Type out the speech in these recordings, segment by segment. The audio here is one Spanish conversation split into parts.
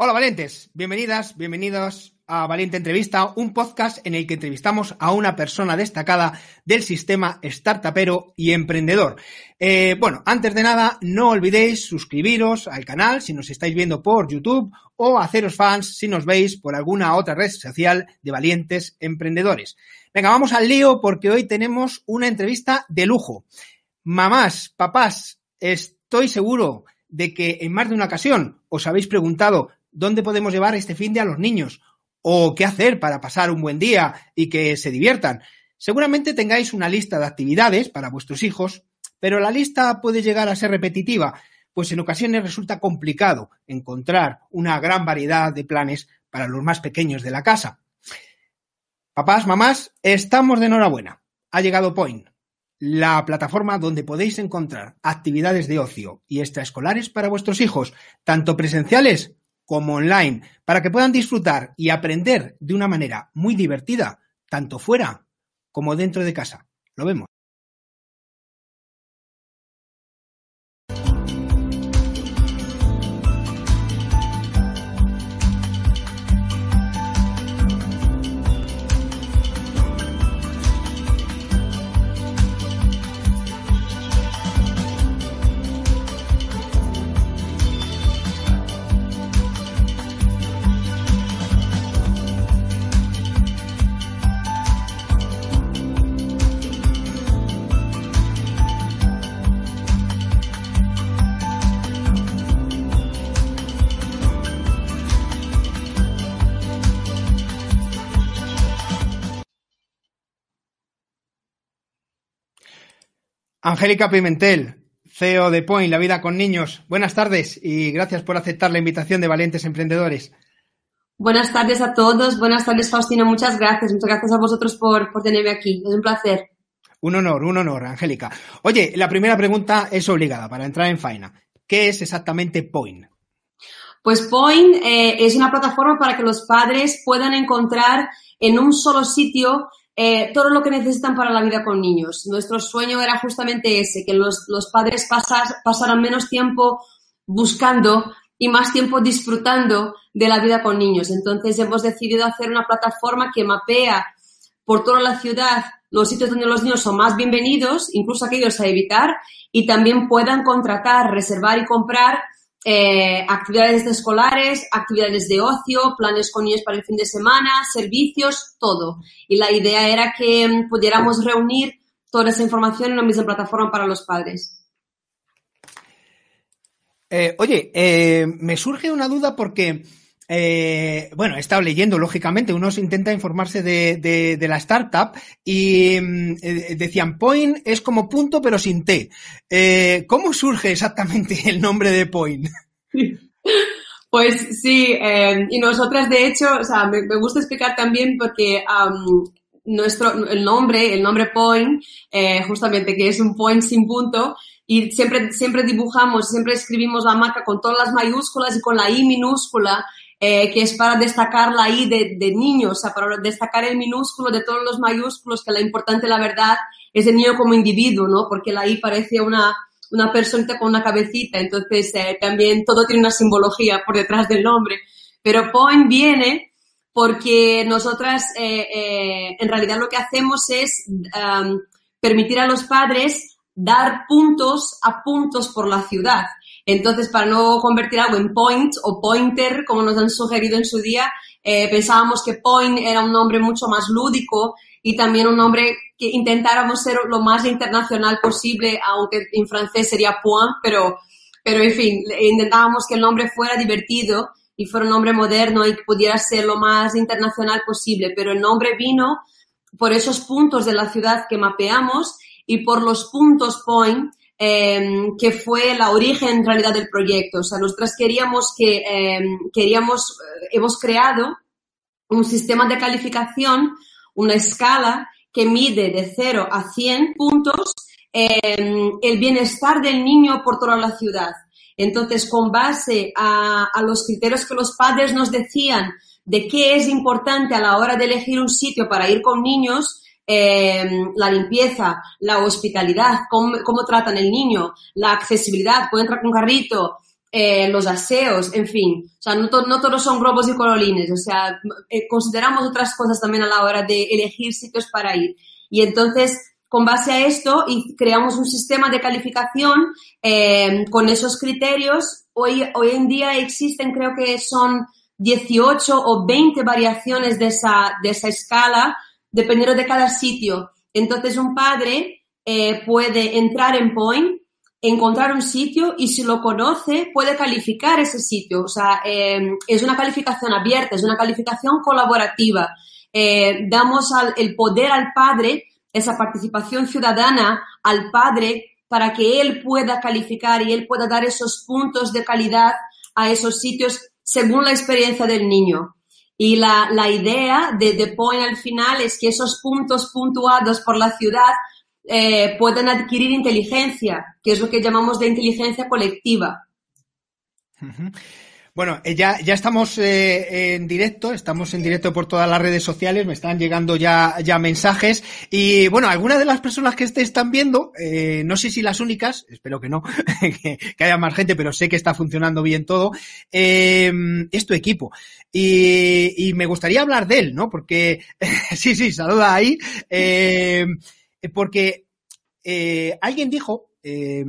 Hola valientes, bienvenidas, bienvenidos a Valiente Entrevista, un podcast en el que entrevistamos a una persona destacada del sistema startupero y emprendedor. Eh, bueno, antes de nada, no olvidéis suscribiros al canal si nos estáis viendo por YouTube o haceros fans si nos veis por alguna otra red social de valientes emprendedores. Venga, vamos al lío porque hoy tenemos una entrevista de lujo. Mamás, papás, estoy seguro de que en más de una ocasión os habéis preguntado dónde podemos llevar este fin de a los niños o qué hacer para pasar un buen día y que se diviertan. Seguramente tengáis una lista de actividades para vuestros hijos, pero la lista puede llegar a ser repetitiva, pues en ocasiones resulta complicado encontrar una gran variedad de planes para los más pequeños de la casa. Papás, mamás, estamos de enhorabuena. Ha llegado Point, la plataforma donde podéis encontrar actividades de ocio y extraescolares para vuestros hijos, tanto presenciales como online, para que puedan disfrutar y aprender de una manera muy divertida, tanto fuera como dentro de casa. Lo vemos. Angélica Pimentel, CEO de Point, La Vida con Niños. Buenas tardes y gracias por aceptar la invitación de Valientes Emprendedores. Buenas tardes a todos. Buenas tardes, Faustino. Muchas gracias. Muchas gracias a vosotros por, por tenerme aquí. Es un placer. Un honor, un honor, Angélica. Oye, la primera pregunta es obligada para entrar en faena. ¿Qué es exactamente Point? Pues Point eh, es una plataforma para que los padres puedan encontrar en un solo sitio eh, todo lo que necesitan para la vida con niños. Nuestro sueño era justamente ese, que los, padres pasaran menos tiempo buscando y más tiempo disfrutando de la vida con niños. Entonces hemos decidido hacer una plataforma que mapea por toda la ciudad los sitios donde los niños son más bienvenidos, incluso aquellos a evitar, y también puedan contratar, reservar y comprar eh, actividades escolares, actividades de ocio, planes con niños para el fin de semana, servicios, todo. Y la idea era que mm, pudiéramos reunir toda esa información en una misma plataforma para los padres. Eh, oye, eh, me surge una duda porque eh, bueno, he estado leyendo, lógicamente, uno intenta informarse de, la startup y mm, eh, decían, Point es como punto pero sin T. Eh, ¿Cómo surge exactamente el nombre de Point? Pues sí, y nosotras de hecho, o sea, me, gusta explicar también porque nuestro, el nombre, el nombre Point, justamente que es un point sin punto, y siempre, siempre dibujamos, siempre escribimos la marca con todas las mayúsculas y con la I minúscula eh, que es para destacar la I de, de niño, o sea, para destacar el minúsculo de todos los mayúsculos, que la importante, la verdad, es el niño como individuo, ¿no? Porque la I parece una, una personita con una cabecita, entonces eh, también todo tiene una simbología por detrás del nombre. Pero Point viene porque nosotras eh, eh, en realidad lo que hacemos es um, permitir a los padres dar puntos a puntos por la ciudad. Entonces, para no convertir algo en point o pointer, como nos han sugerido en su día, eh, pensábamos que point era un nombre mucho más lúdico y también un nombre que intentáramos ser lo más internacional posible, aunque en francés sería point, pero, pero en fin, intentábamos que el nombre fuera divertido y fuera un nombre moderno y que pudiera ser lo más internacional posible, pero el nombre vino por esos puntos de la ciudad que mapeamos y por los puntos point, em, que fue la origen en realidad del proyecto. O sea, nosotras queríamos que, em, queríamos, eh, hemos creado un sistema de calificación, una escala que mide de 0 a 100 puntos em, el bienestar del niño por toda la ciudad. Entonces, con base a los criterios que los padres nos decían de qué es importante a la hora de elegir un sitio para ir con niños, eh, la limpieza, la hospitalidad, cómo, cómo, tratan el niño, la accesibilidad, puede entrar con carrito, eh, los aseos, en fin. O sea, no, to no, todos son globos y colorines. O sea, eh, consideramos otras cosas también a la hora de elegir sitios para ir. Y entonces, con base a esto, y creamos un sistema de calificación eh, con esos criterios. Hoy, hoy en día existen, creo que son 18 o 20 variaciones de esa, de esa escala dependiendo de cada sitio. Entonces, un padre eh, puede entrar en Point, encontrar un sitio y si lo conoce, puede calificar ese sitio. O sea, eh, es una calificación abierta, es una calificación colaborativa. Eh, damos el poder al padre, esa participación ciudadana al padre para que él pueda calificar y él pueda dar esos puntos de calidad a esos sitios según la experiencia del niño. Y la, la idea de The Point al final es que esos puntos puntuados por la ciudad eh, puedan adquirir inteligencia, que es lo que llamamos de inteligencia colectiva. Bueno, eh, ya, ya estamos eh, en directo, estamos en directo por todas las redes sociales, me están llegando ya, ya mensajes y bueno, algunas de las personas que te están viendo, eh, no sé si las únicas, espero que no, que, que, haya más gente, pero sé que está funcionando bien todo, eh, es tu equipo. Y, y, me gustaría hablar de él, ¿no? Porque, sí, sí, saluda ahí, eh, porque alguien dijo eh,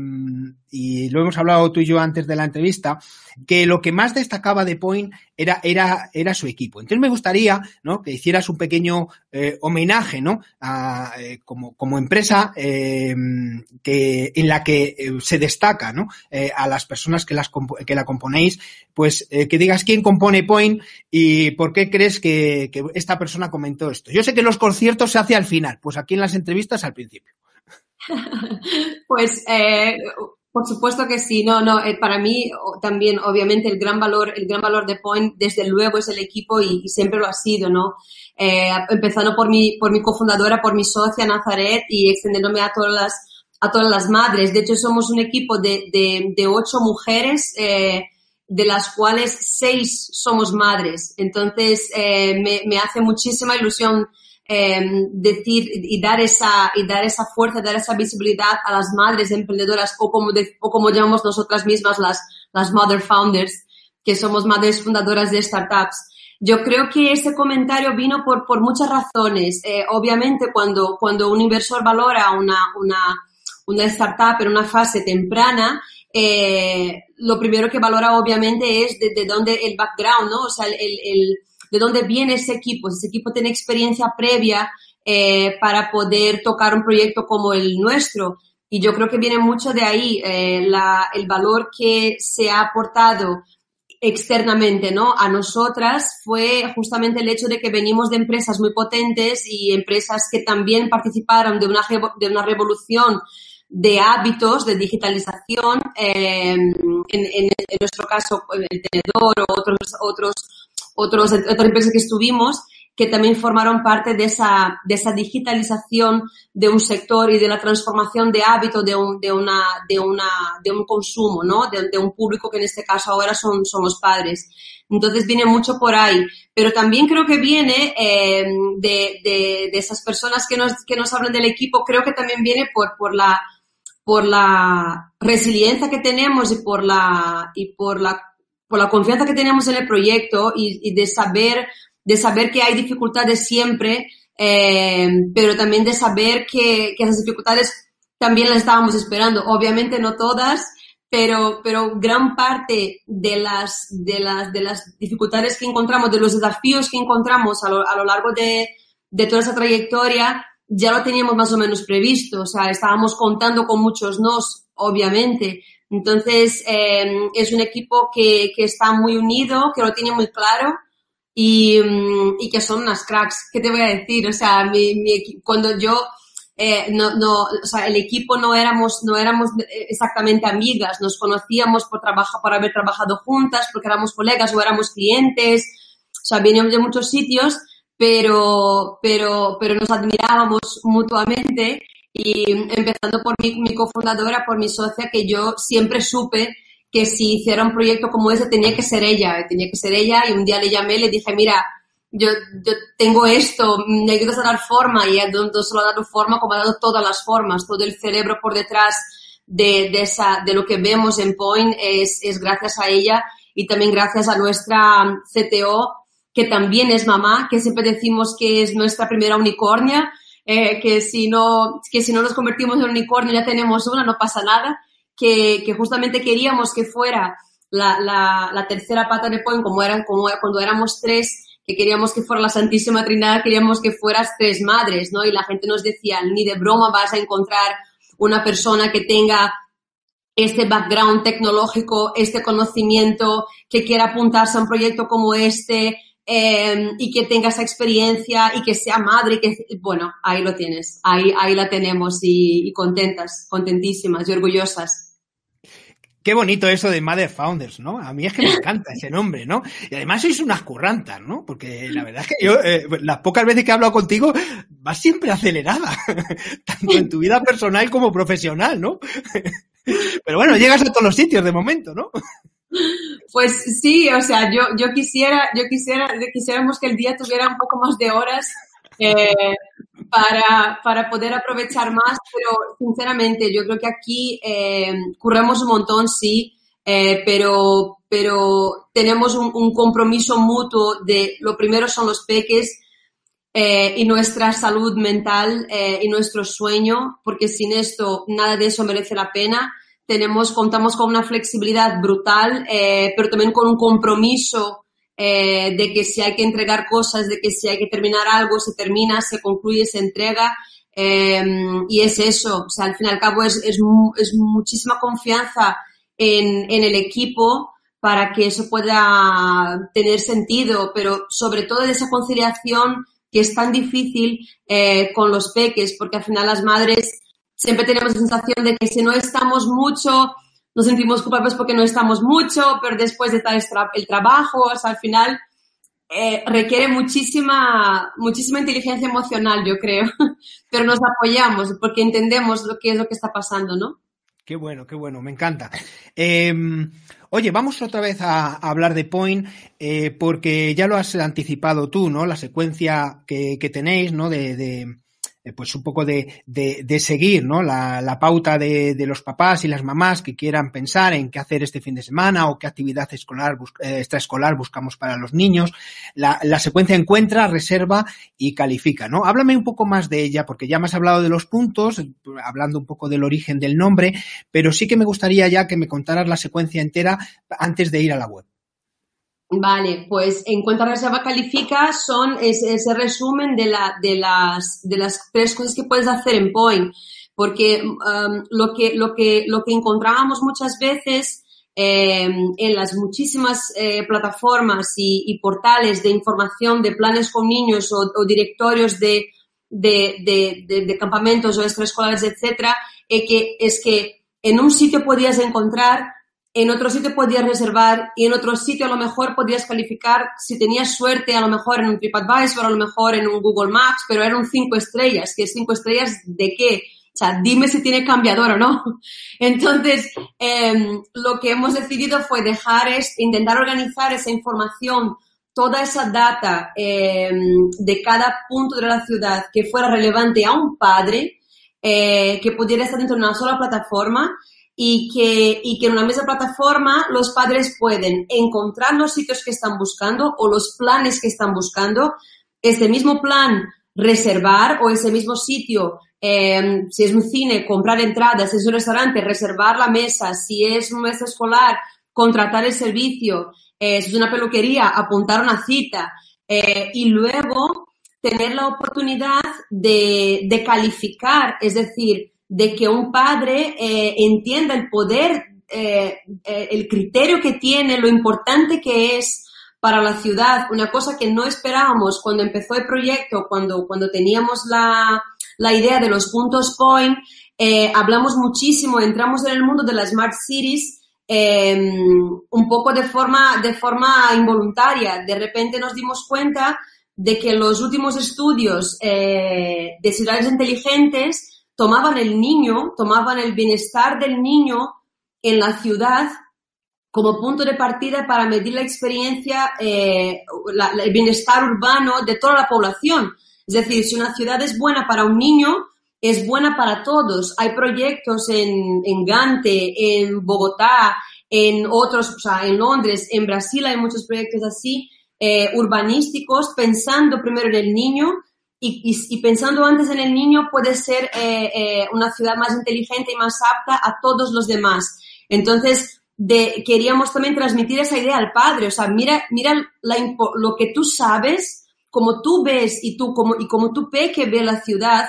y lo hemos hablado tú y yo antes de la entrevista, que lo que más destacaba de Point era, era, era su equipo. Entonces me gustaría ¿no? que hicieras un pequeño eh, homenaje ¿no? A, eh, como, como, empresa em, que, en la que eh, se destaca ¿no? A las personas que, las, que la componéis, pues que digas quién compone Point y por qué crees que, que esta persona comentó esto. Yo sé que los conciertos se hace al final, pues aquí en las entrevistas al principio. pues eh, por supuesto que sí, no, no, eh, para mí también obviamente el gran valor, el gran valor de Point desde luego es el equipo y, siempre lo ha sido, ¿no? Eh, empezando por mi, por mi cofundadora, por mi socia Nazaret y extendiéndome a todas las, a todas las madres. De hecho, somos un equipo de, de, de ocho mujeres, de las cuales seis somos madres. Entonces, me hace muchísima ilusión eh, decir y dar esa y dar esa fuerza, dar esa visibilidad a las madres emprendedoras o como de, o como llamamos nosotras mismas las las mother founders, que somos madres fundadoras de startups. Yo creo que ese comentario vino por por muchas razones. Eh, obviamente cuando cuando un inversor valora una una una startup en una fase temprana, eh, lo primero que valora obviamente es de, de dónde el background, ¿no? O sea, el, el de dónde viene ese equipo. Ese equipo tiene experiencia previa eh, para poder tocar un proyecto como el nuestro. Y yo creo que viene mucho de ahí eh, el valor que se ha aportado externamente, ¿no? A nosotras fue justamente el hecho de que venimos de empresas muy potentes y empresas que también participaron de una, de una revolución de hábitos de digitalización, eh, en, en, en, nuestro caso el tenedor o otros, otros otros, otras empresas que estuvimos que también formaron parte de esa, de esa digitalización de un sector y de la transformación de hábito de un, de una, de una, de un consumo, ¿no? De, de un público que en este caso ahora son, son los padres. Entonces viene mucho por ahí. Pero también creo que viene eh, de, de, de, esas personas que nos, que nos hablan del equipo, creo que también viene por, por la, por la resiliencia que tenemos y por la, y por la por la confianza que tenemos en el proyecto y, y de saber de saber que hay dificultades siempre, eh, pero también de saber que, que esas dificultades también las estábamos esperando. Obviamente no todas, pero, pero gran parte de las, de, las, de las dificultades que encontramos, de los desafíos que encontramos a lo, a lo largo de, de toda esa trayectoria, ya lo teníamos más o menos previsto. O sea, estábamos contando con muchos nos, obviamente. Entonces, eh, es un equipo que, que está muy unido, que lo tiene muy claro y, mm, y que son unas cracks. ¿Qué te voy a decir? O sea, mi, mi, cuando yo eh, no, no, o sea, el equipo no éramos, no éramos exactamente amigas, nos conocíamos por trabajo, por haber trabajado juntas, porque éramos colegas o éramos clientes, o sea, veníamos de muchos sitios, pero, pero, pero nos admirábamos mutuamente y empezando por mi, mi cofundadora, por mi socia, que yo siempre supe que si hiciera un proyecto como ese tenía que ser ella, tenía que ser ella y un día le llamé le dije, mira, yo, yo tengo esto, me ayudas a dar forma y no solo ha dado forma, como ha dado todas las formas, todo el cerebro por detrás de, de, esa, de lo que vemos en Point es, es gracias a ella y también gracias a nuestra CTO, que también es mamá, que siempre decimos que es nuestra primera unicornia, eh, que, si no, que si no nos convertimos en unicornio ya tenemos una, no pasa nada, que, que justamente queríamos que fuera la, la, tercera pata de Point, como, eran, como cuando éramos tres, que queríamos que fuera la Santísima Trinidad, queríamos que fueras tres madres, ¿no? Y la gente nos decía, ni de broma vas a encontrar una persona que tenga este background tecnológico, este conocimiento, que quiera apuntarse a un proyecto como este eh, y que tenga esa experiencia y que sea madre y que, bueno, ahí lo tienes, ahí, ahí la tenemos y, y contentas, contentísimas y orgullosas. Qué bonito eso de Mother Founders, ¿no? A mí es que me encanta ese nombre, ¿no? Y además sois unas currantas, ¿no? Porque la verdad es que yo, eh, las pocas veces que he hablado contigo, vas siempre acelerada, tanto en tu vida personal como profesional, ¿no? Pero bueno, llegas a todos los sitios de momento, ¿no? Pues sí, o sea, yo, yo quisiera, yo quisiera, quisiéramos que el día tuviera un poco más de horas eh, para, para poder aprovechar más, pero sinceramente yo creo que aquí eh, curramos un montón, sí, eh, pero, pero tenemos un, un, compromiso mutuo de lo primero son los peques eh, y nuestra salud mental y nuestro sueño, porque sin esto nada de eso merece la pena. Tenemos, contamos con una flexibilidad brutal, eh, pero también con un compromiso eh, de que si hay que entregar cosas, de que si hay que terminar algo, se termina, se concluye, se entrega. Eh, y es eso, o sea, al fin y al cabo es, es, muchísima confianza en, en, el equipo para que eso pueda tener sentido, pero sobre todo de esa conciliación que es tan difícil eh, con los peques, porque al final las madres siempre tenemos la sensación de que si no estamos mucho, nos sentimos culpables porque no estamos mucho, pero después de tal el trabajo, o sea, al final eh, requiere muchísima, muchísima inteligencia emocional, yo creo, pero nos apoyamos porque entendemos lo que es lo que está pasando, ¿no? Qué bueno, qué bueno, me encanta. Eh, oye, vamos otra vez a, hablar de Point, eh, porque ya lo has anticipado tú, ¿no? La secuencia que, tenéis, ¿no? De, pues un poco de, de, de seguir ¿no? la, la pauta de, de, los papás y las mamás que quieran pensar en qué hacer este fin de semana o qué actividad escolar, eh, extraescolar buscamos para los niños. La, la, secuencia encuentra, reserva y califica. ¿no? Háblame un poco más de ella, porque ya me has hablado de los puntos, hablando un poco del origen del nombre, pero sí que me gustaría ya que me contaras la secuencia entera antes de ir a la web. Vale, pues en cuanto a reserva califica son ese, ese resumen de, la, de, las, de las tres cosas que puedes hacer en Point, porque um, lo, que, lo, que, lo que encontrábamos muchas veces eh, en las muchísimas eh, plataformas y, y, portales de información de planes con niños o, directorios de, de, de, de, de campamentos o extraescolares, etcétera, eh, que es que en un sitio podías encontrar en otro sitio podías reservar y en otro sitio a lo mejor podías calificar, si tenías suerte, a lo mejor en un TripAdvisor, a lo mejor en un Google Maps, pero eran cinco estrellas, que cinco estrellas de qué? O sea, dime si tiene cambiador o no. Entonces, eh, lo que hemos decidido fue dejar es intentar organizar esa información, toda esa data eh, de cada punto de la ciudad que fuera relevante a un padre, eh, que pudiera estar dentro de una sola plataforma y que, y que en una misma plataforma los padres pueden encontrar los sitios que están buscando o los planes que están buscando, este mismo plan reservar o ese mismo sitio, eh, si es un cine, comprar entradas, si es un restaurante, reservar la mesa, si es un mes escolar, contratar el servicio, eh, si es una peluquería, apuntar una cita eh, y luego tener la oportunidad de, de calificar, es decir, de que un padre eh, entienda el poder, eh, eh, el criterio que tiene, lo importante que es para la ciudad, una cosa que no esperábamos cuando empezó el proyecto, cuando, cuando teníamos la, la idea de los puntos point, hablamos muchísimo, entramos en el mundo de las Smart Cities em, un poco de forma, de forma involuntaria. De repente nos dimos cuenta de que los últimos estudios de ciudades inteligentes tomaban el niño, tomaban el bienestar del niño en la ciudad como punto de partida para medir la experiencia, eh, el bienestar urbano de toda la población. Es decir, si una ciudad es buena para un niño, es buena para todos. Hay proyectos en, Gante, en Bogotá, en otros, o sea, en Londres, en Brasil hay muchos proyectos así, eh, urbanísticos, pensando primero en el niño y, pensando antes en el niño, puede ser eh, eh, una ciudad más inteligente y más apta a todos los demás. Entonces, queríamos también transmitir esa idea al padre. O sea, mira, mira lo que tú sabes, como tú ves y tú, como, y como tú ve que ve la ciudad,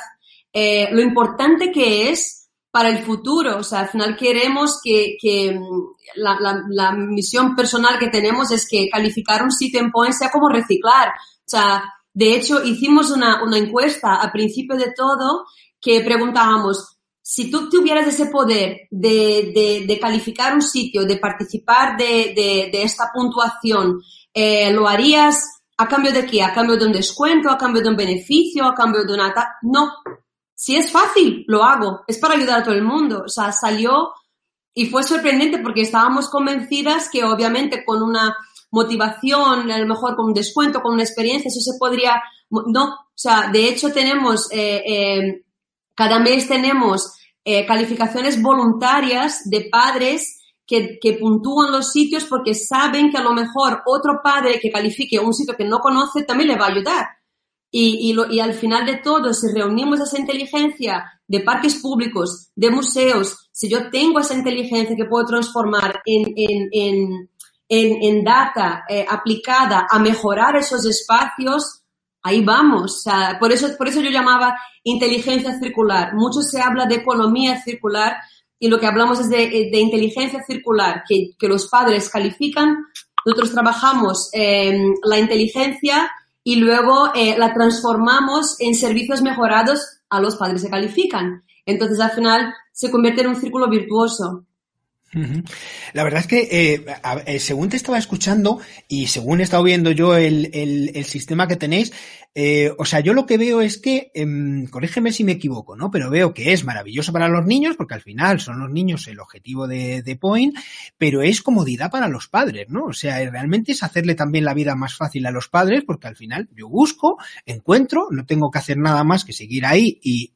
eh, lo importante que es para el futuro. O sea, al final queremos que, que mm, la, la, misión personal que tenemos es que calificar un sitio en Point sea como reciclar. O sea, de hecho, hicimos una, encuesta a principio de todo que preguntábamos, si tú tuvieras ese poder de, calificar un sitio, de participar de, esta puntuación, eh, ¿lo harías a cambio de qué? ¿A cambio de un descuento? ¿A cambio de un beneficio? ¿A cambio de una... No. Si es fácil, lo hago. Es para ayudar a todo el mundo. O sea, salió y fue sorprendente porque estábamos convencidas que obviamente con una motivación, a lo mejor con un descuento, con una experiencia, eso se podría, no, o sea, de hecho tenemos, eh, eh, cada mes tenemos eh, calificaciones voluntarias de padres que, que, puntúan los sitios porque saben que a lo mejor otro padre que califique un sitio que no conoce también le va a ayudar. Y, y, lo, y al final de todo, si reunimos esa inteligencia de parques públicos, de museos, si yo tengo esa inteligencia que puedo transformar en, en, en, en, data eh, aplicada a mejorar esos espacios, ahí vamos. por, eso, por eso yo llamaba inteligencia circular. Mucho se habla de economía circular y lo que hablamos es de, eh, inteligencia circular, que, los padres califican, nosotros trabajamos la inteligencia y luego eh, la transformamos en servicios mejorados a los padres que califican. Entonces, al final, se convierte en un círculo virtuoso. La verdad es que eh, eh, según te estaba escuchando y según he estado viendo yo el, el, sistema que tenéis, eh, o sea, yo lo que veo es que, eh, corrígeme si me equivoco, ¿no? Pero veo que es maravilloso para los niños, porque al final son los niños el objetivo de, de Point, pero es comodidad para los padres, ¿no? O sea, realmente es hacerle también la vida más fácil a los padres, porque al final yo busco, encuentro, no tengo que hacer nada más que seguir ahí y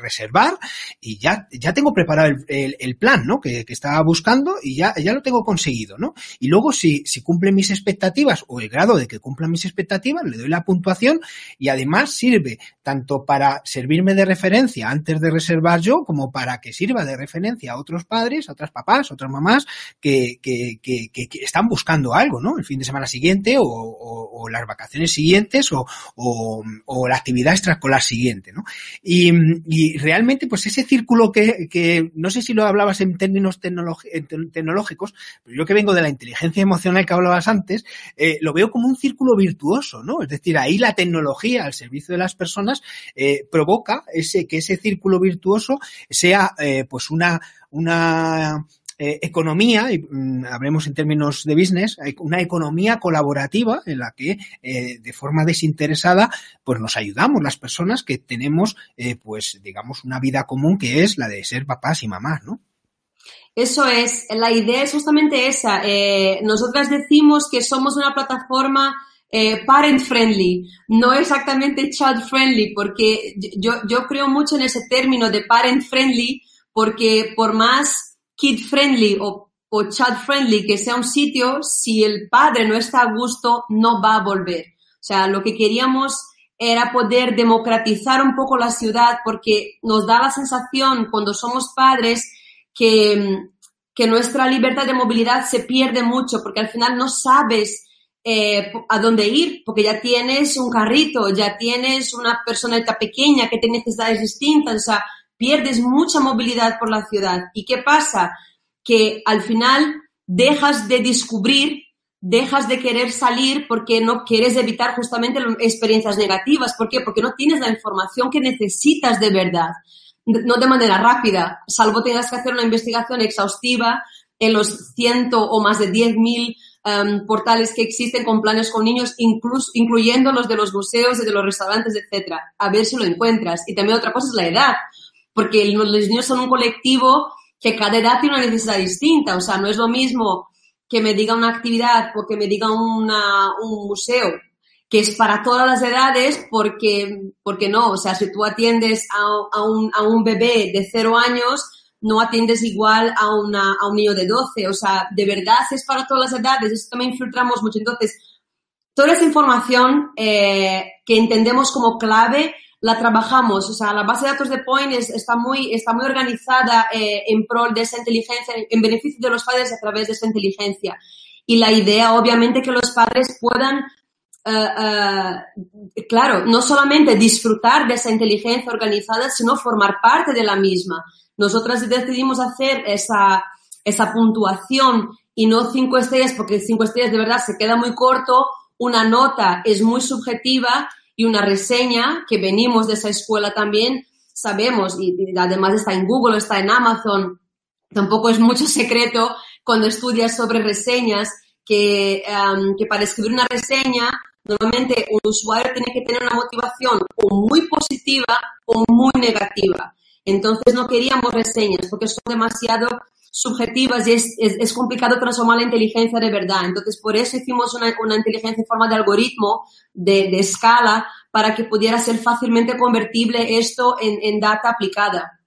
reservar, y ya, ya tengo preparado el, el, plan, ¿no? Que, que, buscando y ya, ya lo tengo conseguido, ¿no? Y luego si, si cumple mis expectativas o el grado de que cumplan mis expectativas, le doy la puntuación y además sirve tanto para servirme de referencia antes de reservar yo como para que sirva de referencia a otros padres, a otras papás, a otras mamás que, que, que, están buscando algo, ¿no? El fin de semana siguiente o las vacaciones siguientes o, o, la actividad extraescolar siguiente, ¿no? Y, y, realmente pues ese círculo que, que no sé si lo hablabas en términos tecnológicos, pero yo que vengo de la inteligencia emocional que hablabas antes, eh, lo veo como un círculo virtuoso, ¿no? Es decir, ahí la tecnología al servicio de las personas eh, provoca ese que ese círculo virtuoso sea eh, pues una una economía, y mm, hablemos en términos de business, una economía colaborativa en la que de forma desinteresada pues nos ayudamos las personas que tenemos pues digamos una vida común que es la de ser papás y mamás, ¿no? Eso es, la idea es justamente esa. Eh, nosotras decimos que somos una plataforma eh, parent friendly, no exactamente child friendly, porque yo, yo creo mucho en ese término de parent friendly, porque por más kid friendly o, o child friendly que sea un sitio, si el padre no está a gusto, no va a volver. O sea, lo que queríamos era poder democratizar un poco la ciudad porque nos da la sensación cuando somos padres que, nuestra libertad de movilidad se pierde mucho porque al final no sabes eh, a dónde ir, porque ya tienes un carrito, ya tienes una personita pequeña que tiene necesidades distintas, o sea, pierdes mucha movilidad por la ciudad. ¿Y qué pasa? Que al final dejas de descubrir, dejas de querer salir porque no quieres evitar justamente experiencias negativas. ¿Por qué? Porque no tienes la información que necesitas de verdad, no de manera rápida, salvo tengas que hacer una investigación exhaustiva en los ciento o más de diez mil Em, portales que existen con planes con niños, incluso, incluyendo los de los museos de los restaurantes, etcétera. A ver si lo encuentras. Y también otra cosa es la edad, porque los niños son un colectivo que cada edad tiene una necesidad distinta. O sea, no es lo mismo que me diga una actividad o que me diga una, un museo que es para todas las edades, porque, porque no, o sea, si tú atiendes a, a, un, a un bebé de cero años, no atiendes igual a, una, a un niño de 12. O sea, de verdad es para todas las edades. Eso también filtramos mucho. Entonces, toda esa información eh, que entendemos como clave la trabajamos. O sea, la base de datos de Point está, muy, está muy organizada eh, en pro de esa inteligencia, en beneficio de los padres a través de esa inteligencia. Y la idea, obviamente, que los padres puedan uh, claro, no solamente disfrutar de esa inteligencia organizada, sino formar parte de la misma. Nosotras decidimos hacer esa, esa puntuación y no cinco estrellas, porque cinco estrellas de verdad se queda muy corto, una nota es muy subjetiva y una reseña, que venimos de esa escuela también, sabemos, y, además está en Google, está en Amazon, tampoco es mucho secreto cuando estudias sobre reseñas, que, um, que para escribir una reseña, normalmente un usuario tiene que tener una motivación o muy positiva o muy negativa. Entonces no queríamos reseñas porque son demasiado subjetivas y es, complicado transformar la inteligencia de verdad. Entonces, por eso hicimos una, inteligencia en forma de algoritmo, de, escala, para que pudiera ser fácilmente convertible esto en data aplicada.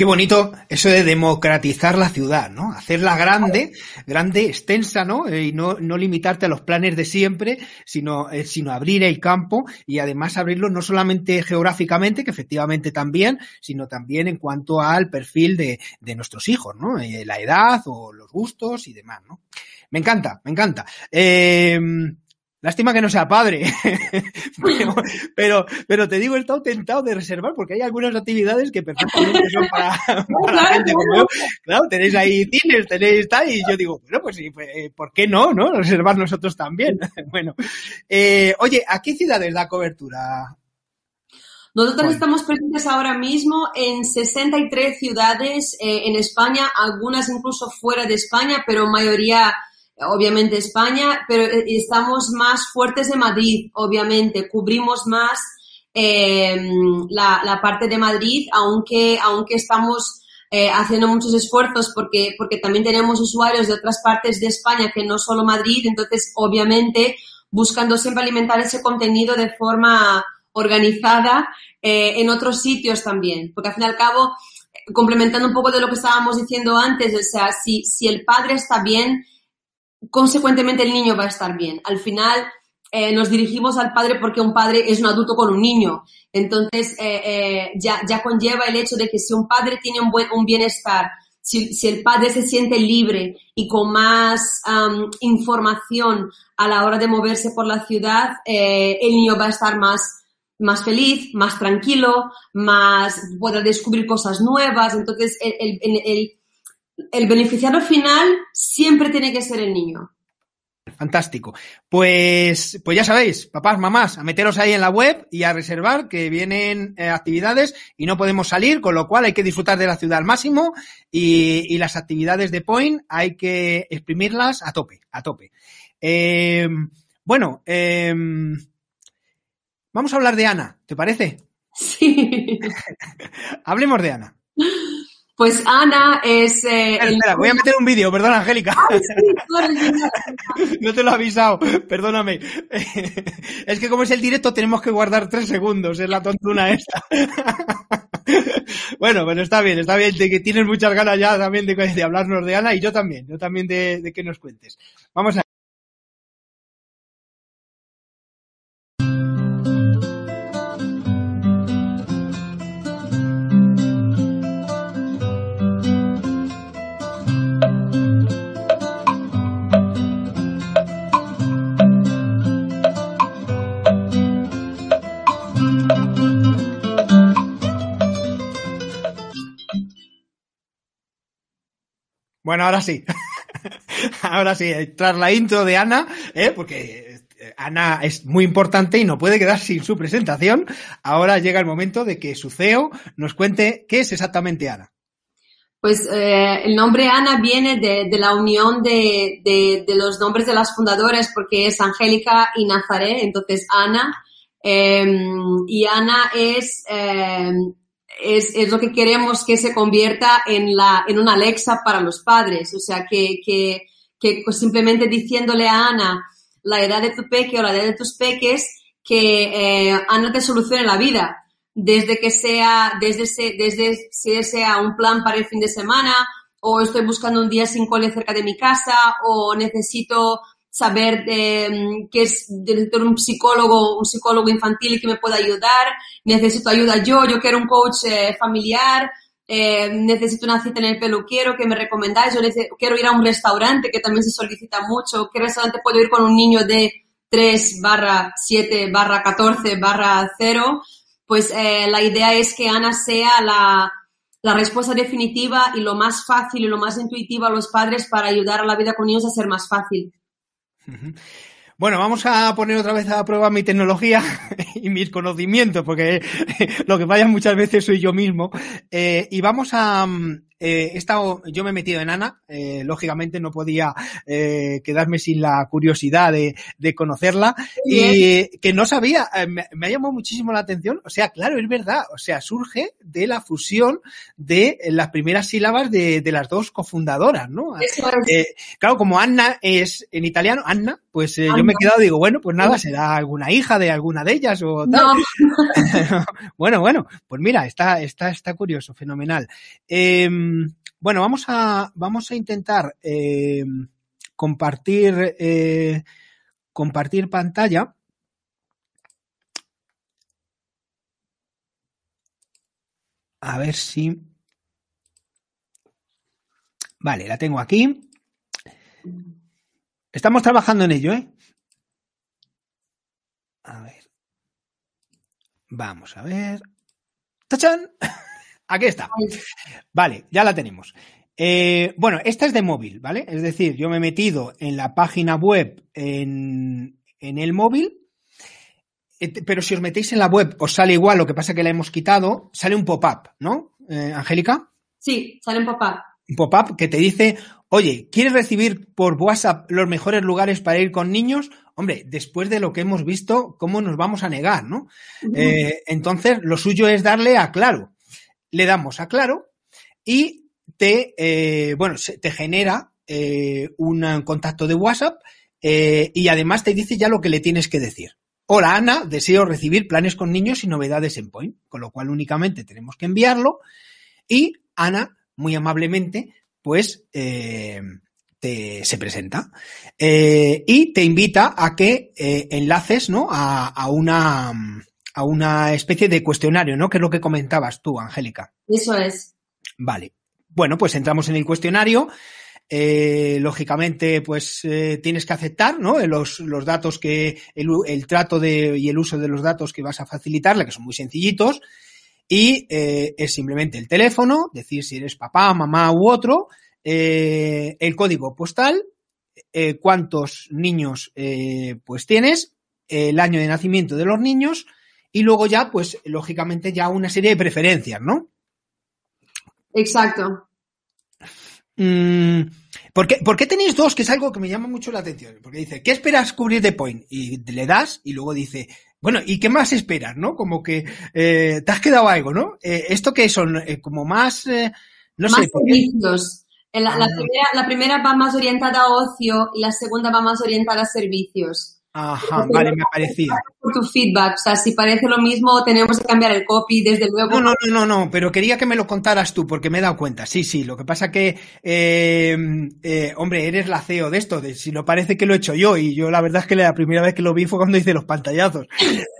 Qué bonito eso de democratizar la ciudad, ¿no? Hacerla grande, grande, extensa, ¿no? Eh, y no, no limitarte a los planes de siempre, sino, eh, sino abrir el campo y además abrirlo no solamente geográficamente, que efectivamente también, sino también en cuanto al perfil de, de nuestros hijos, ¿no? Eh, la edad o los gustos y demás, ¿no? Me encanta, me encanta. Lástima que no sea padre. pero, pero, te digo, he estado tentado de reservar porque hay algunas actividades que perfectamente son para, para gente como yo. Claro, tenéis ahí cines, tenéis tal, y yo digo, bueno, pues sí, pues, eh, ¿por qué no, no? Reservar nosotros también. bueno, eh, oye, ¿a qué ciudades da cobertura? Nosotros estamos presentes ahora mismo en 63 ciudades eh, en España, algunas incluso fuera de España, pero mayoría obviamente España, pero eh, estamos más fuertes de Madrid, obviamente, cubrimos más eh, la, la, parte de Madrid, aunque, aunque estamos eh, haciendo muchos esfuerzos porque, porque también tenemos usuarios de otras partes de España que no solo Madrid, entonces obviamente buscando siempre alimentar ese contenido de forma organizada eh, en otros sitios también, porque al fin y al cabo, complementando un poco de lo que estábamos diciendo antes, o sea, si, si el padre está bien, consecuentemente el niño va a estar bien. Al final eh, nos dirigimos al padre porque un padre es un adulto con un niño. Entonces eh, eh, ya, ya conlleva el hecho de que si un padre tiene un buen un bienestar, si, si el padre se siente libre y con más información a la hora de moverse por la ciudad, el niño va a estar más, más feliz, más tranquilo, más podrá descubrir cosas nuevas. Entonces el, el, el el beneficiario final siempre tiene que ser el niño. Fantástico. Pues, pues ya sabéis, papás, mamás, a meteros ahí en la web y a reservar que vienen eh, actividades y no podemos salir, con lo cual hay que disfrutar de la ciudad al máximo y, y las actividades de Point hay que exprimirlas a tope, a tope. Eh, bueno, eh, vamos a hablar de Ana, ¿te parece? Sí. Hablemos de Ana. Pues Ana es... Eh, espera, voy a meter un vídeo, perdona, Angélica. no te lo he avisado, perdóname. es que como es el directo tenemos que guardar tres segundos, es la tontuna esta. bueno, bueno, está bien, está bien, de que tienes muchas ganas ya también de, hablarnos de Ana y yo también, yo también de, de que nos cuentes. Vamos a Bueno, ahora sí. ahora sí, tras la intro de Ana, ¿eh? porque eh, Ana es muy importante y no puede quedar sin su presentación. Ahora llega el momento de que su CEO nos cuente qué es exactamente Ana. Pues eh, el nombre Ana viene de, la unión de, de, los nombres de las fundadoras porque es Angélica y Nazaret, entonces Ana. y Ana es es, es, lo que queremos que se convierta en, la, en una Alexa para los padres. O sea, que, que, pues simplemente diciéndole a Ana la edad de tu peque o la edad de tus peques, que eh, Ana te solucione la vida. Desde que sea, desde, desde si sea un plan para el fin de semana, o estoy buscando un día sin cole cerca de mi casa, o necesito saber de, mm, que es necesito un psicólogo, un psicólogo infantil que me pueda ayudar, necesito ayuda yo, yo quiero un coach eh, familiar, eh, necesito una cita en el peluquero que me recomendáis, yo quiero ir a un restaurante que también se solicita mucho, ¿qué restaurante puedo ir con un niño de 3 barra 7 barra 14 barra 0? Pues eh, la idea es que Ana sea la, la respuesta definitiva y lo más fácil y lo más intuitivo a los padres para ayudar a la vida con niños a ser más fácil. Bueno, vamos a poner otra vez a prueba mi tecnología y mis conocimientos, porque lo que falla muchas veces soy yo mismo. Eh, y vamos a, mm, eh, he estado, yo me he metido en Ana, eh, lógicamente no podía eh, quedarme sin la curiosidad de, de conocerla y que no sabía, me, me, ha llamado muchísimo la atención, o sea, claro, es verdad, o sea, surge de la fusión de las primeras sílabas de, de las dos cofundadoras, ¿no? Claro, como Anna es en italiano, Anna, pues eh, yo me he quedado, digo, bueno, pues nada, será alguna hija de alguna de ellas o tal. No. bueno, bueno, pues mira, está, está, está curioso, fenomenal. Eh, bueno, vamos a, vamos a intentar eh, compartir, eh, compartir pantalla. A ver si. Vale, la tengo aquí. Estamos trabajando en ello, ¿eh? A ver. Vamos a ver. ¡Tachán! Aquí está. Vale, ya la tenemos. Eh, bueno, esta es de móvil, ¿vale? Es decir, yo me he metido en la página web en, en el móvil, eh, pero si os metéis en la web os sale igual, lo que pasa que la hemos quitado, sale un pop-up, ¿no? Eh, Angélica. Sí, sale un pop-up. Un pop-up que te dice, oye, ¿quieres recibir por WhatsApp los mejores lugares para ir con niños? Hombre, después de lo que hemos visto, ¿cómo nos vamos a negar, no? eh, entonces, lo suyo es darle a claro le damos a claro y te, eh, bueno, te genera eh, un contacto de WhatsApp eh, y además te dice ya lo que le tienes que decir. Hola Ana, deseo recibir planes con niños y novedades en Point, con lo cual únicamente tenemos que enviarlo y Ana, muy amablemente, pues te, se presenta y te invita a que enlaces ¿no? a, a una a una especie de cuestionario, ¿no? Que es lo que comentabas tú, Angélica. Eso es. Vale. Bueno, pues entramos en el cuestionario. Eh, lógicamente, pues eh, tienes que aceptar ¿no? los, los datos que, el, el, trato de, y el uso de los datos que vas a facilitarle, que son muy sencillitos, y eh, es simplemente el teléfono, decir si eres papá, mamá u otro, eh, el código postal, eh, cuántos niños pues tienes, el año de nacimiento de los niños, y luego ya, pues, lógicamente, ya una serie de preferencias, ¿no? Exacto. Mm, ¿por, qué, ¿Por qué tenéis dos? Que es algo que me llama mucho la atención. Porque dice, ¿qué esperas cubrir de point? Y le das y luego dice, bueno, ¿y qué más esperas, no? Como que eh, te has quedado algo, ¿no? Eh, ¿Esto qué son? Eh, como más, eh, no más sé. servicios. La, la, ah. primera, la primera va más orientada a ocio y la segunda va más orientada a servicios. Ajá, vale, me parecía. Por tu feedback, o sea, si parece lo mismo, tenemos que cambiar el copy, desde luego. No, no, no, no, no, pero quería que me lo contaras tú, porque me he dado cuenta. Sí, sí, lo que pasa que, eh, eh, hombre, eres la CEO de esto, de si no parece que lo he hecho yo, y yo la verdad es que la primera vez que lo vi fue cuando hice los pantallazos.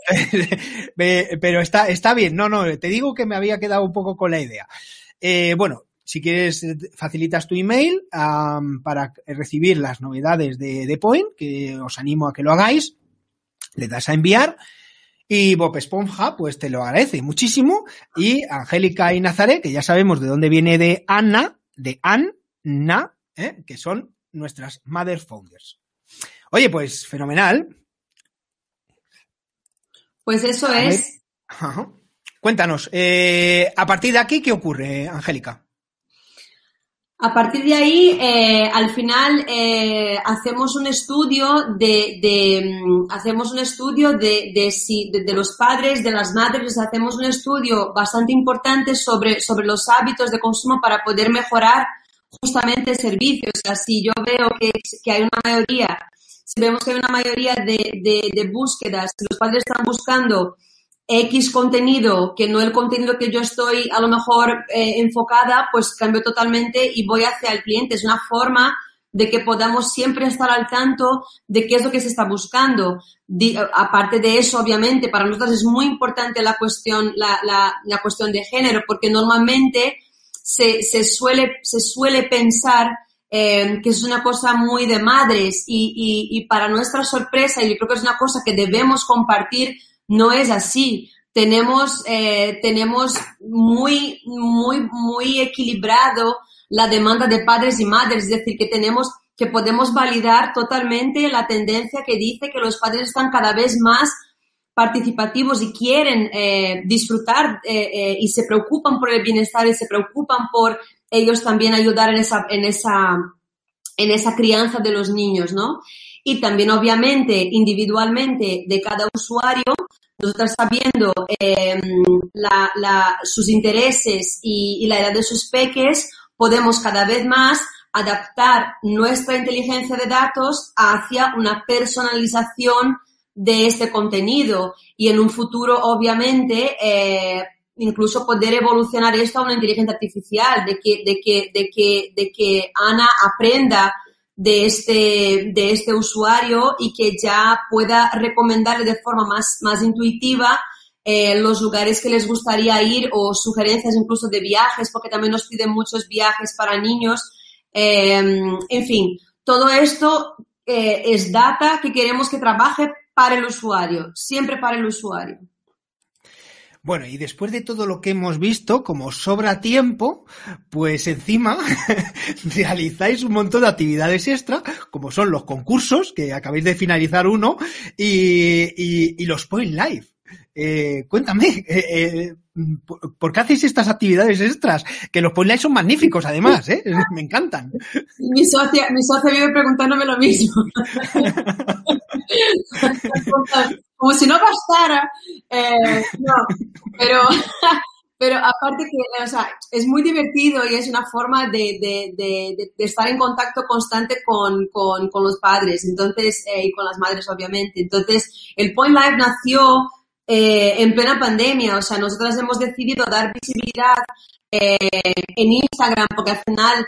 pero está, está bien, no, no, te digo que me había quedado un poco con la idea. Eh, bueno, si quieres, facilitas tu email para recibir las novedades de, de, Point, que os animo a que lo hagáis. Le das a enviar. Y Bob Esponja, pues te lo agradece muchísimo. Y Angélica y Nazaret, que ya sabemos de dónde viene de Anna, de Anna, ¿eh? que son nuestras Mother Founders. Oye, pues fenomenal. Pues eso es. Cuéntanos, eh, a partir de aquí, ¿qué ocurre, Angélica? A partir de ahí, eh, al final eh, hacemos un estudio de, mm, hacemos un estudio de, de, los padres, de las madres, hacemos un estudio bastante importante sobre, sobre los hábitos de consumo para poder mejorar justamente el servicio. O sea, si yo veo que, que hay una mayoría, si vemos que hay una mayoría de, de, de búsquedas, si los padres están buscando X contenido que no el contenido que yo estoy a lo mejor eh, enfocada, pues cambio totalmente y voy hacia el cliente. Es una forma de que podamos siempre estar al tanto de qué es lo que se está buscando. aparte de eso, obviamente, para nosotros es muy importante la cuestión, la, la, la cuestión de género, porque normalmente se, se, suele, se suele pensar eh, que es una cosa muy de madres y, y, y para nuestra sorpresa, y yo creo que es una cosa que debemos compartir no es así. Tenemos, eh, tenemos muy, muy, muy equilibrado la demanda de padres y madres, es decir, que tenemos que podemos validar totalmente la tendencia que dice que los padres están cada vez más participativos y quieren eh, disfrutar eh, y se preocupan por el bienestar y se preocupan por ellos también ayudar en esa, en esa, en esa crianza de los niños, ¿no? Y también, obviamente, individualmente de cada usuario, nosotros sabiendo eh, la, sus intereses y, la edad de sus peques, podemos cada vez más adaptar nuestra inteligencia de datos hacia una personalización de este contenido. Y en un futuro, obviamente, eh, incluso poder evolucionar esto a una inteligencia artificial, de que, de que, de que, de que Ana aprenda de este, de este usuario y que ya pueda recomendarle de forma más, más intuitiva eh, los lugares que les gustaría ir o sugerencias incluso de viajes, porque también nos piden muchos viajes para niños. Em, en fin, todo esto eh, es data que queremos que trabaje para el usuario, siempre para el usuario. Bueno, y después de todo lo que hemos visto, como sobra tiempo, pues encima realizáis un montón de actividades extra, como son los concursos, que acabáis de finalizar uno, y, los Point Live. Eh, cuéntame, eh, eh, ¿por qué hacéis estas actividades extras? Que los Point Live son magníficos, además, ¿eh? me encantan. Mi socia, mi socia vive preguntándome lo mismo. como si no bastara. Eh, no, pero, pero aparte que, o sea, es muy divertido y es una forma de, de, de, de estar en contacto constante con, con, con los padres, entonces, eh, y con las madres, obviamente. Entonces, el Point Live nació eh, en plena pandemia, o sea, nosotros hemos decidido dar visibilidad eh, en Instagram porque al final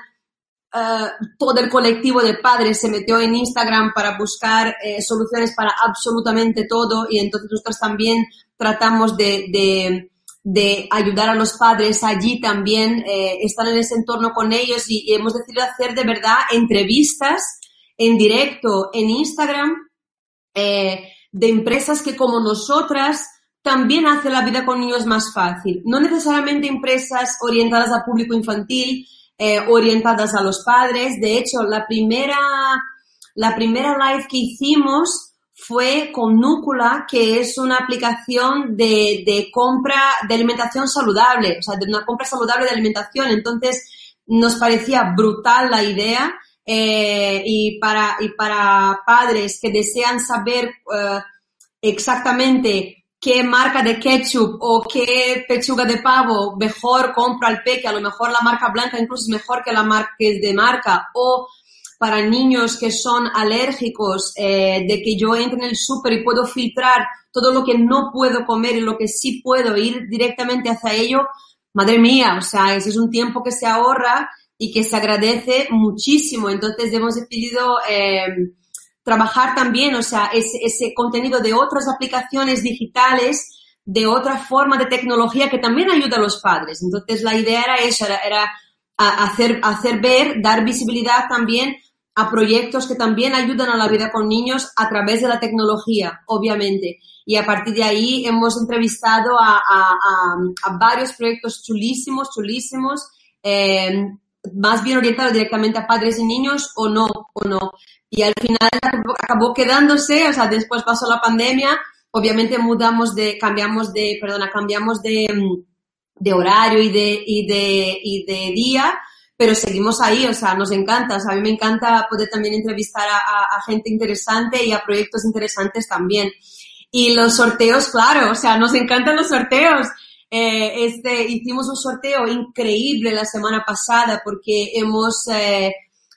eh, todo el colectivo de padres se metió en Instagram para buscar eh, soluciones para absolutamente todo y entonces nosotros también tratamos de, de, ayudar a los padres allí también, eh, estar en ese entorno con ellos y, hemos decidido hacer de verdad entrevistas en directo en Instagram de empresas que como nosotras también hacen la vida con niños más fácil. No necesariamente empresas orientadas a público infantil, eh, orientadas a los padres. De hecho, la primera, la primera live que hicimos fue con Núcula, que es una aplicación de, de compra de alimentación saludable, o sea, de una compra saludable de alimentación. Entonces, nos parecía brutal la idea. Eh, y, para, y para padres que desean saber eh, exactamente qué marca de ketchup o qué pechuga de pavo mejor compra el peque, a lo mejor la marca blanca incluso es mejor que la marca que es de marca, o para niños que son alérgicos, eh, de que yo entre en el súper y puedo filtrar todo lo que no puedo comer y lo que sí puedo ir directamente hacia ello, madre mía, o sea, ese es un tiempo que se ahorra y que se agradece muchísimo. Entonces hemos decidido eh, trabajar también, o sea, ese, contenido de otras aplicaciones digitales, de otra forma de tecnología que también ayuda a los padres. Entonces la idea era eso, era, hacer, hacer ver, dar visibilidad también a proyectos que también ayudan a la vida con niños a través de la tecnología, obviamente. Y a partir de ahí hemos entrevistado a, varios proyectos chulísimos, chulísimos, eh, más bien orientados directamente a padres y niños o no, o no. Y al final acabó quedándose, o sea, después pasó la pandemia, obviamente mudamos de, cambiamos de, perdona, cambiamos de, de horario y de, y de, y de día, pero seguimos ahí, o sea, nos encanta, o sea, a mí me encanta poder también entrevistar a, a, gente interesante y a proyectos interesantes también. Y los sorteos, claro, o sea, nos encantan los sorteos. Eh, este, hicimos un sorteo increíble la semana pasada porque hemos, eh,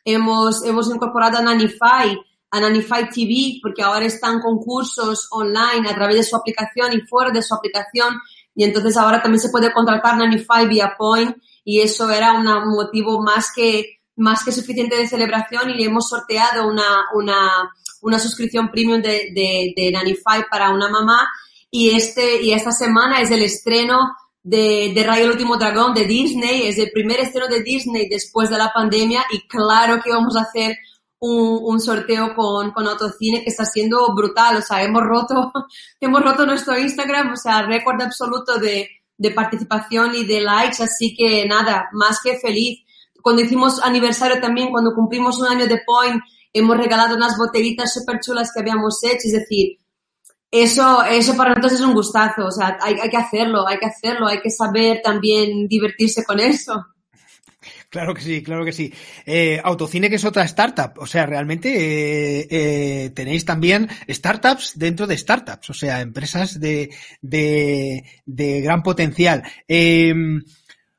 hemos, hemos incorporado a Nanify, a Nanify TV, porque ahora están concursos online a través de su aplicación y fuera de su aplicación. Y entonces ahora también se puede contratar Nanify vía Point y eso era un motivo más que, más que suficiente de celebración y le hemos sorteado una, una, una suscripción premium de, de, de Nanify para una mamá y este, y esta semana es el estreno de, de Rayo el último dragón de Disney, es el primer estreno de Disney después de la pandemia y claro que vamos a hacer un, un, sorteo con, con Autocine que está siendo brutal, o sea, hemos roto, hemos roto nuestro Instagram, o sea, récord absoluto de, de participación y de likes, así que nada, más que feliz. Cuando hicimos aniversario también, cuando cumplimos un año de Point, hemos regalado unas botellitas súper chulas que habíamos hecho, es decir, eso, eso para nosotros es un gustazo, o sea, hay, que hacerlo, hay que hacerlo, hay que saber también divertirse con eso. Claro que sí, claro que sí. Eh, Autocine, que es otra startup. O sea, realmente eh, eh, tenéis también startups dentro de startups, o sea, empresas de, de, de gran potencial. Eh,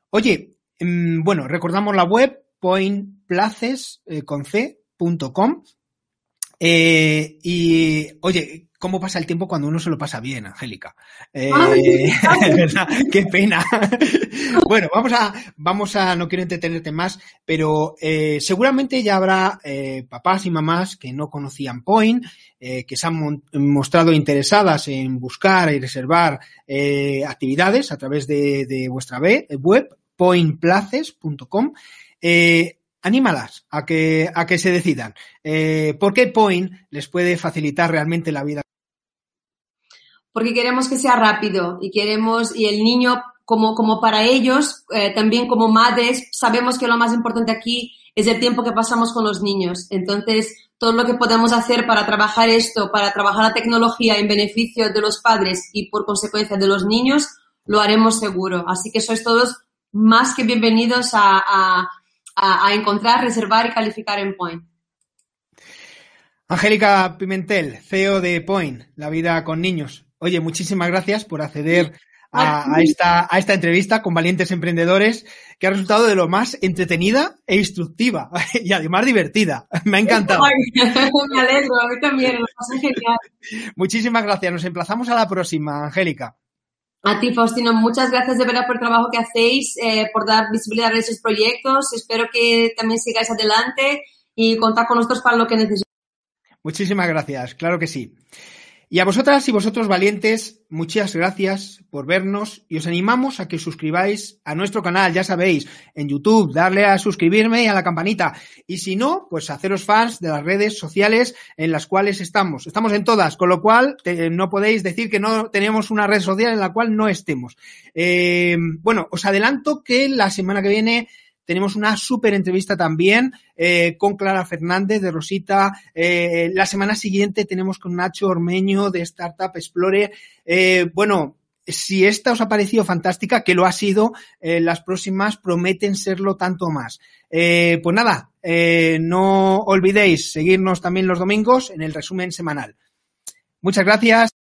oye, mm, bueno, recordamos la web pointplaces.com. Eh, y, oye, cómo pasa el tiempo cuando uno se lo pasa bien, Angélica. Eh, ¿verdad? Qué pena. bueno, vamos a, vamos a, no quiero entretenerte más, pero eh, seguramente ya habrá eh, papás y mamás que no conocían Point, eh, que se han mostrado interesadas en buscar y reservar actividades a través de, de vuestra web, pointplaces.com. Anímalas a que, a que se decidan. ¿Por qué Point les puede facilitar realmente la vida? Porque queremos que sea rápido y queremos, y el niño, como, como para ellos, eh, también como madres, sabemos que lo más importante aquí es el tiempo que pasamos con los niños. Entonces, todo lo que podemos hacer para trabajar esto, para trabajar la tecnología en beneficio de los padres y por consecuencia de los niños, lo haremos seguro. Así que sois todos más que bienvenidos a a, a encontrar, reservar y calificar en Point. Angélica Pimentel, CEO de Point, La Vida con Niños. Oye, muchísimas gracias por acceder a, a, esta, a esta entrevista con valientes emprendedores que ha resultado de lo más entretenida e instructiva y además divertida. Me ha encantado. Me alegro, a mí también, lo pasé genial. Muchísimas gracias. Nos emplazamos a la próxima, Angélica. A ti, Faustino, muchas gracias de verdad por el trabajo que hacéis, eh, por dar visibilidad a esos proyectos. Espero que también sigáis adelante y contar con nosotros para lo que necesitéis. Muchísimas gracias, claro que sí. Y a vosotras y vosotros valientes, muchas gracias por vernos y os animamos a que suscribáis a nuestro canal, ya sabéis, en YouTube, darle a suscribirme y a la campanita. Y si no, pues haceros fans de las redes sociales en las cuales estamos. Estamos en todas, con lo cual no podéis decir que no tenemos una red social en la cual no estemos. Eh, bueno, os adelanto que la semana que viene tenemos una súper entrevista también eh, con Clara Fernández de Rosita. Eh, la semana siguiente tenemos con Nacho Ormeño de Startup Explorer. Eh, bueno, si esta os ha parecido fantástica, que lo ha sido, eh, las próximas prometen serlo tanto más. Eh, pues nada, eh, no olvidéis seguirnos también los domingos en el resumen semanal. Muchas gracias.